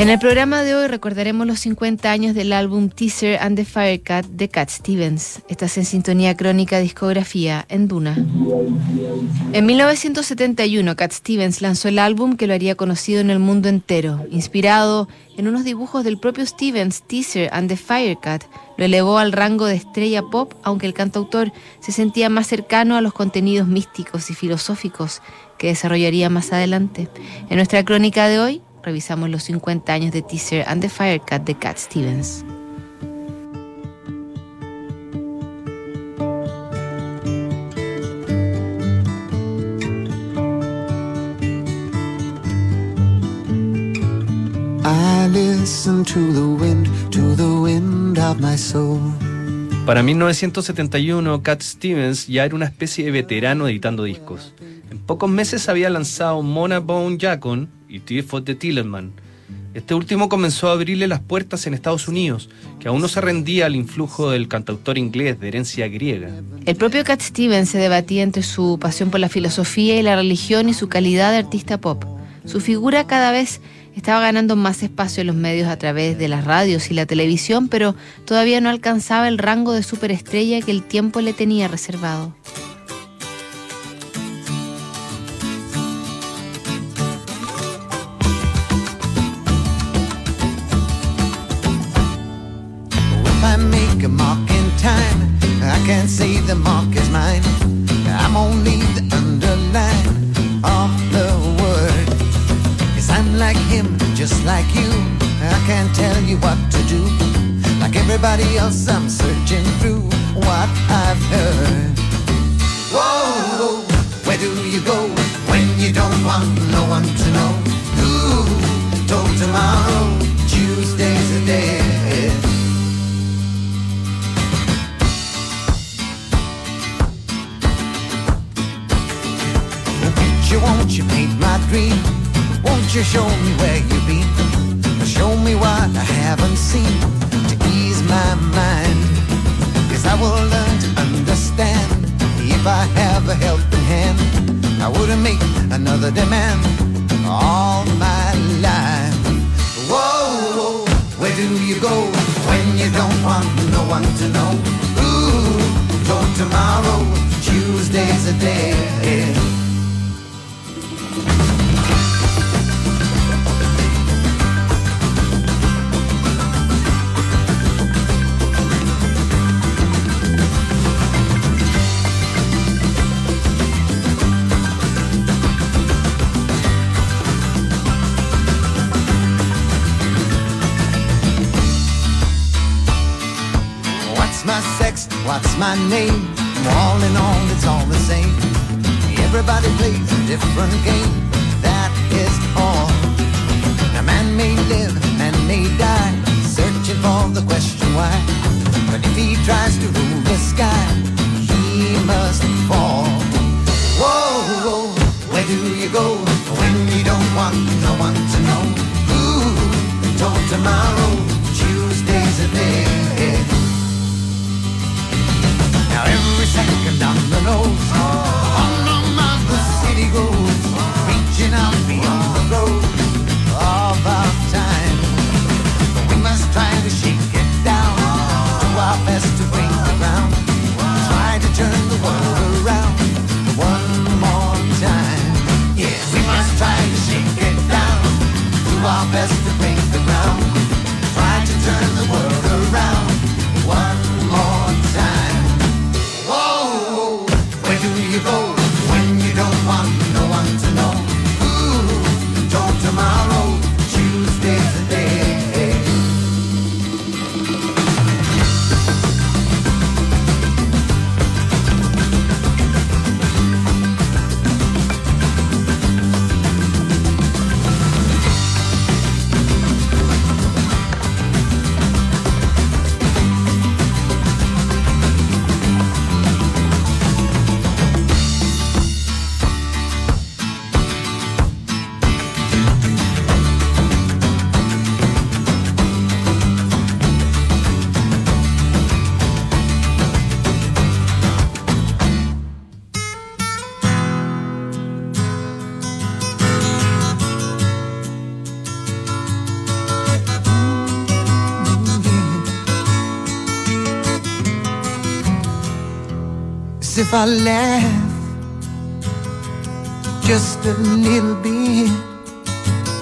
En el programa de hoy recordaremos los 50 años del álbum Teaser and the Firecat de Cat Stevens. Estás en sintonía crónica discografía en Duna. En 1971, Cat Stevens lanzó el álbum que lo haría conocido en el mundo entero. Inspirado en unos dibujos del propio Stevens, Teaser and the Firecat lo elevó al rango de estrella pop, aunque el cantautor se sentía más cercano a los contenidos místicos y filosóficos que desarrollaría más adelante. En nuestra crónica de hoy revisamos los 50 años de Teaser and the Firecat de Cat Stevens. Para 1971, Cat Stevens ya era una especie de veterano editando discos. En pocos meses había lanzado Mona Bone Jacon y Tear for the Tillerman. Este último comenzó a abrirle las puertas en Estados Unidos, que aún no se rendía al influjo del cantautor inglés de herencia griega. El propio Cat Stevens se debatía entre su pasión por la filosofía y la religión y su calidad de artista pop. Su figura cada vez estaba ganando más espacio en los medios a través de las radios y la televisión, pero todavía no alcanzaba el rango de superestrella que el tiempo le tenía reservado. Like you. I can't tell you what to do. Like everybody else, I'm searching through what I've heard. Whoa, where do you go when you don't want no one to know? Ooh, told tomorrow, Tuesday's a day. won't you paint my dream? Won't you show I to ease my mind. Cause I will learn to understand if I have a helping hand. I wouldn't make another demand all my life. Whoa, whoa, where do you go when you don't want no one to know? Ooh, till tomorrow, Tuesday's a day. What's my sex? What's my name? All in all, it's all the same. Everybody plays a different game, that is all. A man may live, man may die, searching for the question why. But if he tries to rule the sky, he must fall. Whoa, whoa, where do you go when you don't want no one to know? Ooh, till tomorrow, Tuesday's a day. Second on the nose, on and the city goes, reaching out beyond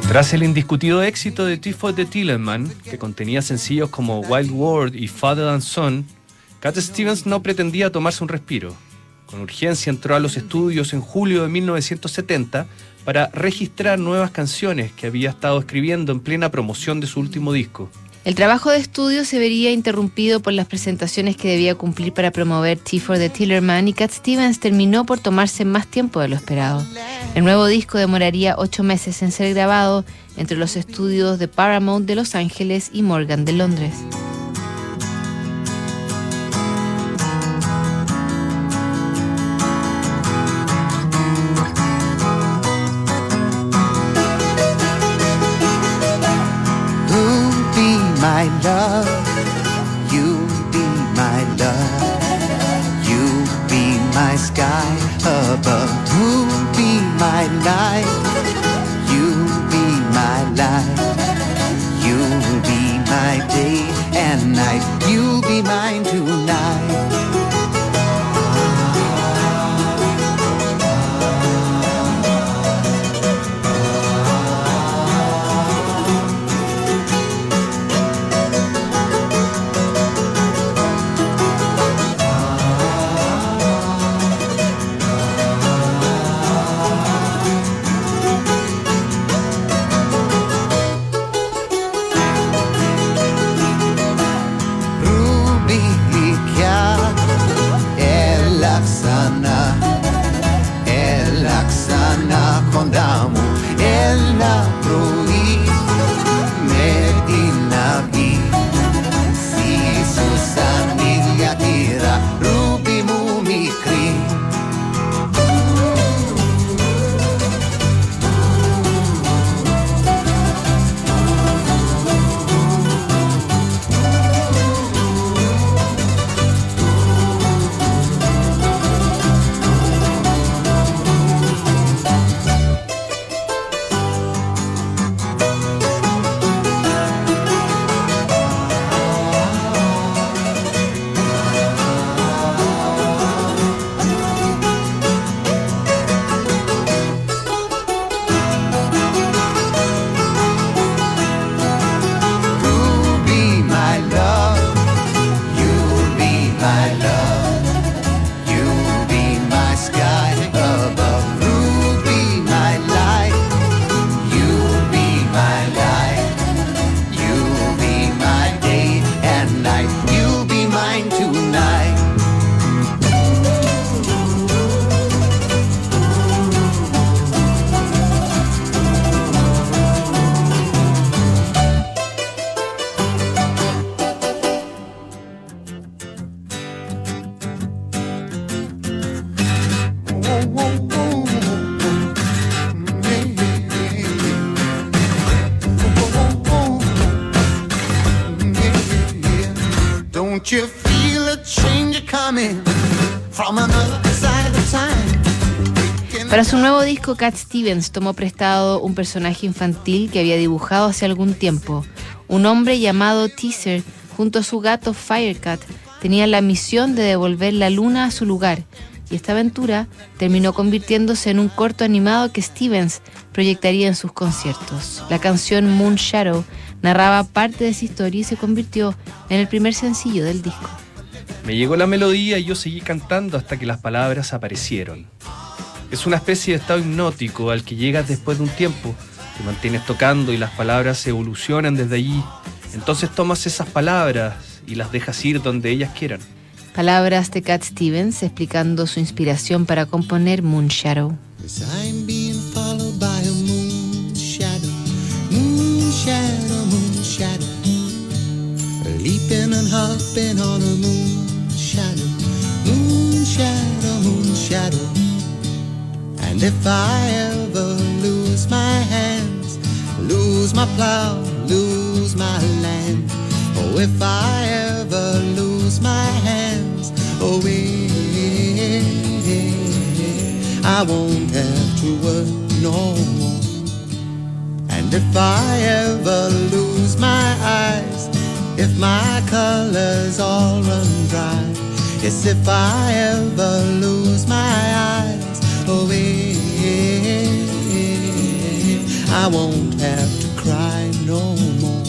Tras el indiscutido éxito de Tifo de Tillerman, que contenía sencillos como Wild World y Father and Son, Cat Stevens no pretendía tomarse un respiro. Con urgencia entró a los estudios en julio de 1970 para registrar nuevas canciones que había estado escribiendo en plena promoción de su último disco. El trabajo de estudio se vería interrumpido por las presentaciones que debía cumplir para promover T for the Tillerman y Cat Stevens terminó por tomarse más tiempo de lo esperado. El nuevo disco demoraría ocho meses en ser grabado entre los estudios de Paramount de Los Ángeles y Morgan de Londres. night Para su nuevo disco, Cat Stevens tomó prestado un personaje infantil que había dibujado hace algún tiempo. Un hombre llamado Teaser, junto a su gato Firecat, tenía la misión de devolver la luna a su lugar, y esta aventura terminó convirtiéndose en un corto animado que Stevens proyectaría en sus conciertos. La canción Moon Shadow narraba parte de esa historia y se convirtió en el primer sencillo del disco. Me llegó la melodía y yo seguí cantando hasta que las palabras aparecieron. Es una especie de estado hipnótico al que llegas después de un tiempo. Te mantienes tocando y las palabras se evolucionan desde allí. Entonces tomas esas palabras y las dejas ir donde ellas quieran. Palabras de Cat Stevens explicando su inspiración para componer Moon Shadow. Leaping and hopping on a moon And if I ever lose my hands, lose my plow, lose my land, oh, if I ever lose my hands, oh, yeah, I won't have to work no more. And if I ever lose my eyes, if my colors all run dry, Yes, if I ever lose my eyes, I won't have to cry no more.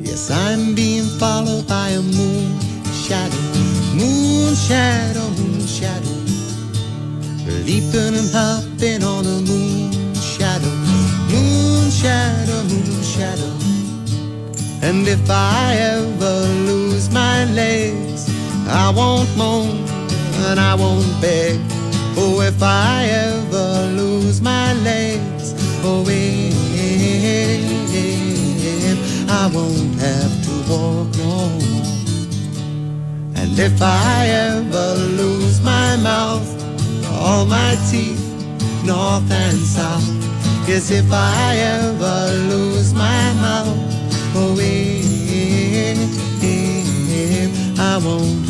Yes, I'm being followed by a moon shadow, moon shadow, moon shadow, leaping and hopping on a moon shadow, moon shadow, moon shadow. And if I ever lose my legs, I won't moan and I won't beg. Oh, if I ever lose my legs, if I won't have to walk no more. And if I ever lose my mouth, all my teeth, north and south, yes, if I ever lose my mouth, if I won't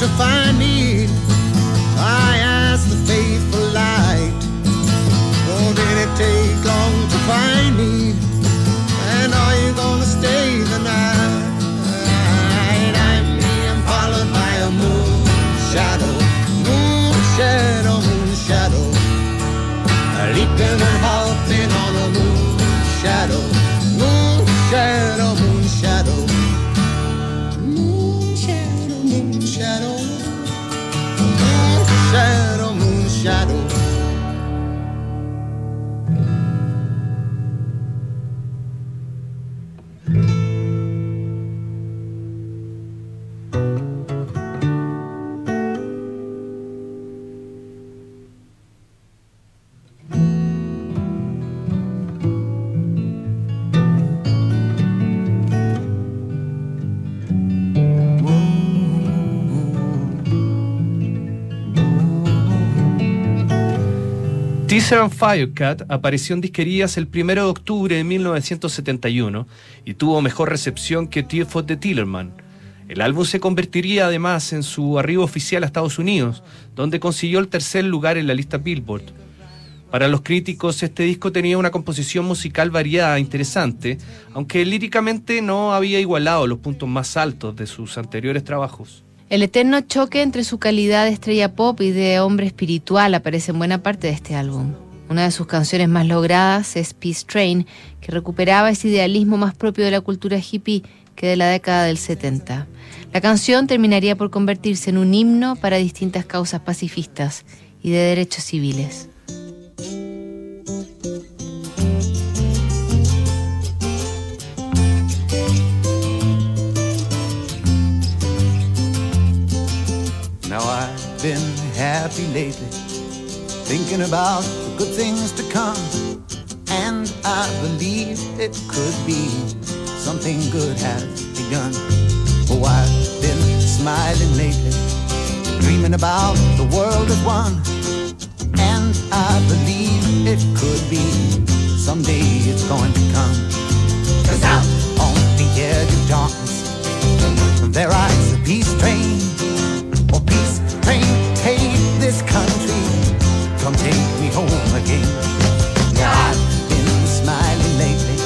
to find me? I asked the faithful light. Oh, did it take long to find me? Teaser and Firecat apareció en disquerías el 1 de octubre de 1971 y tuvo mejor recepción que Tear for the Tillerman. El álbum se convertiría además en su arribo oficial a Estados Unidos, donde consiguió el tercer lugar en la lista Billboard. Para los críticos, este disco tenía una composición musical variada e interesante, aunque líricamente no había igualado los puntos más altos de sus anteriores trabajos. El eterno choque entre su calidad de estrella pop y de hombre espiritual aparece en buena parte de este álbum. Una de sus canciones más logradas es Peace Train, que recuperaba ese idealismo más propio de la cultura hippie que de la década del 70. La canción terminaría por convertirse en un himno para distintas causas pacifistas y de derechos civiles. Happy lately, thinking about the good things to come. And I believe it could be something good has begun. Oh, I've been smiling lately, dreaming about the world as one. And I believe it could be someday it's going to come. Cause out on the edge of darkness, there rides a peace train. Come take me home again. Yeah, I've been smiling lately,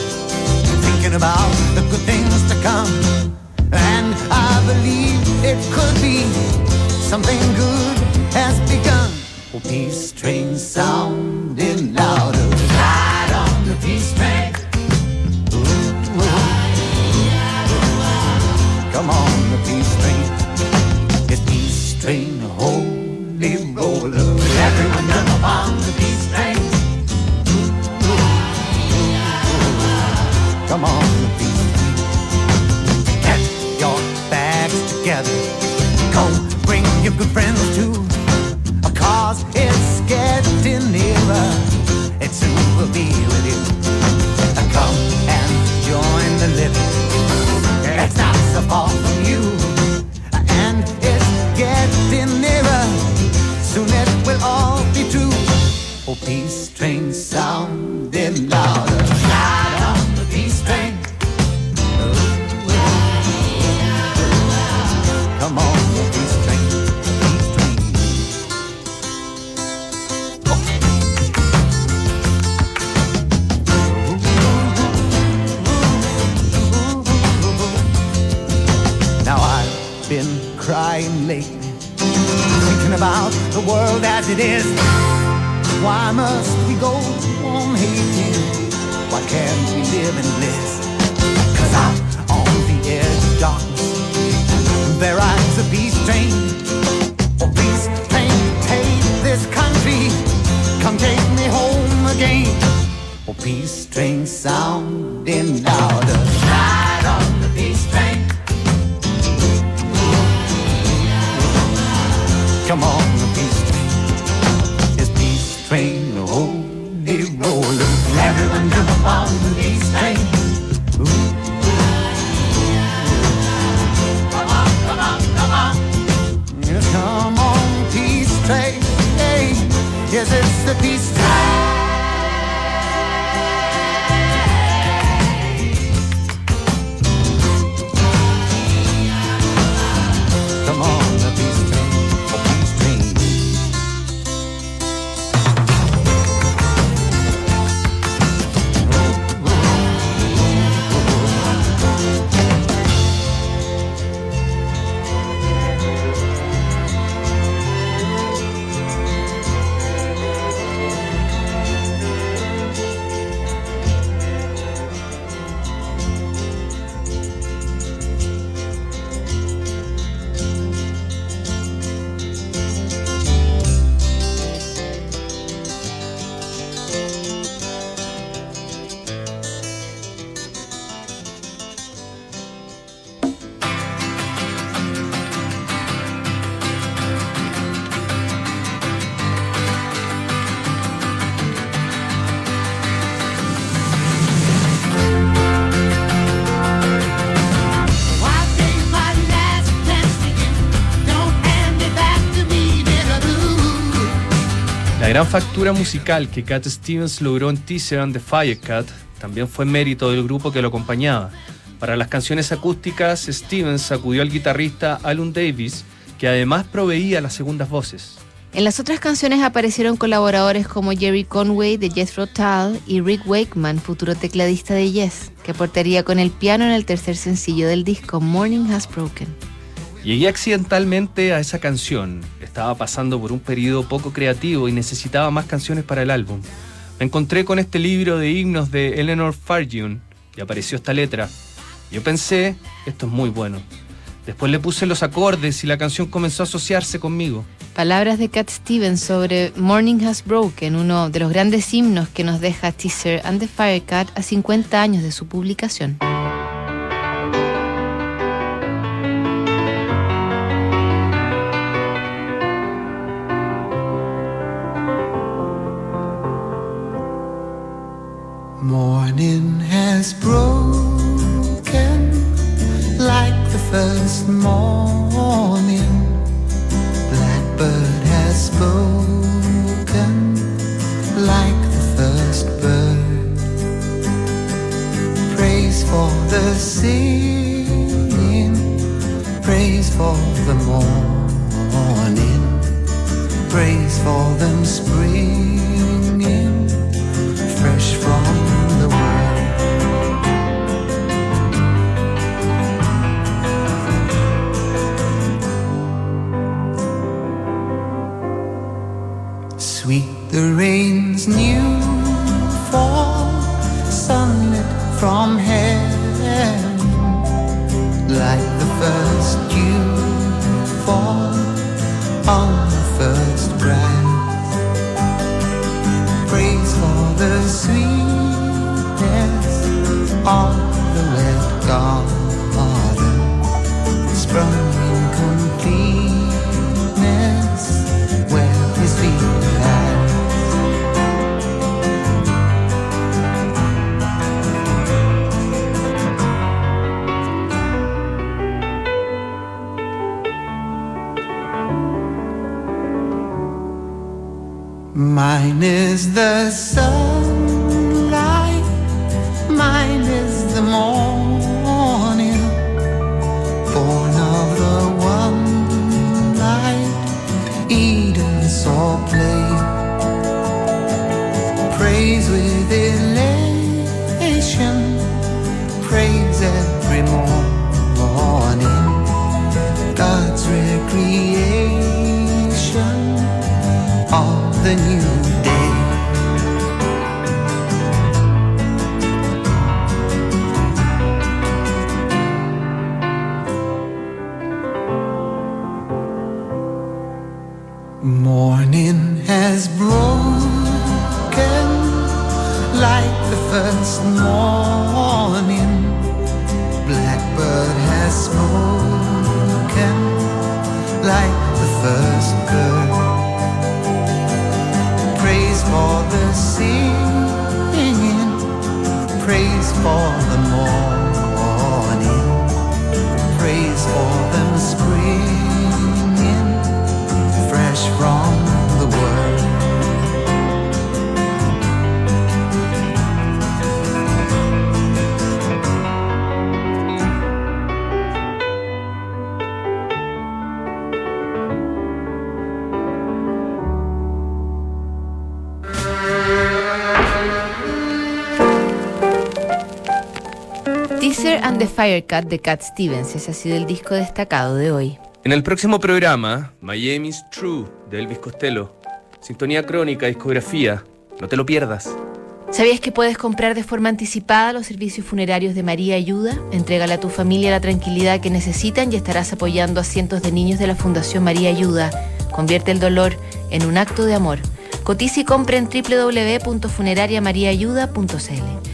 thinking about the good things to come. And I believe it could be something good has begun. Oh, peace train sounding louder. Ride on the peace train. Ooh, Come on, the peace train. It's peace train, holy roller. Come on, the peace train. Come on, the peace train. It's peace train, the holy roller. Everyone jump on the peace train. Ooh. Come on, come on, come on. Yes, come on, peace train. Yes, it's the peace gran factura musical que Cat Stevens logró en Teaser and the Firecat también fue mérito del grupo que lo acompañaba. Para las canciones acústicas, Stevens acudió al guitarrista Alan Davis, que además proveía las segundas voces. En las otras canciones aparecieron colaboradores como Jerry Conway de Jethro Tull y Rick Wakeman, futuro tecladista de Yes, que aportaría con el piano en el tercer sencillo del disco Morning Has Broken. Llegué accidentalmente a esa canción. Estaba pasando por un periodo poco creativo y necesitaba más canciones para el álbum. Me encontré con este libro de himnos de Eleanor Farjun y apareció esta letra. Yo pensé, esto es muy bueno. Después le puse los acordes y la canción comenzó a asociarse conmigo. Palabras de Cat Stevens sobre Morning Has Broken, uno de los grandes himnos que nos deja Teaser and the Firecat a 50 años de su publicación. first you once more. And the Firecat de Cat Stevens. Ese ha sido el disco destacado de hoy. En el próximo programa, Miami's True de Elvis Costello. Sintonía crónica, discografía. No te lo pierdas. ¿Sabías que puedes comprar de forma anticipada los servicios funerarios de María Ayuda? Entrégale a tu familia la tranquilidad que necesitan y estarás apoyando a cientos de niños de la Fundación María Ayuda. Convierte el dolor en un acto de amor. Cotiza y compra en www.funerariamariaayuda.cl.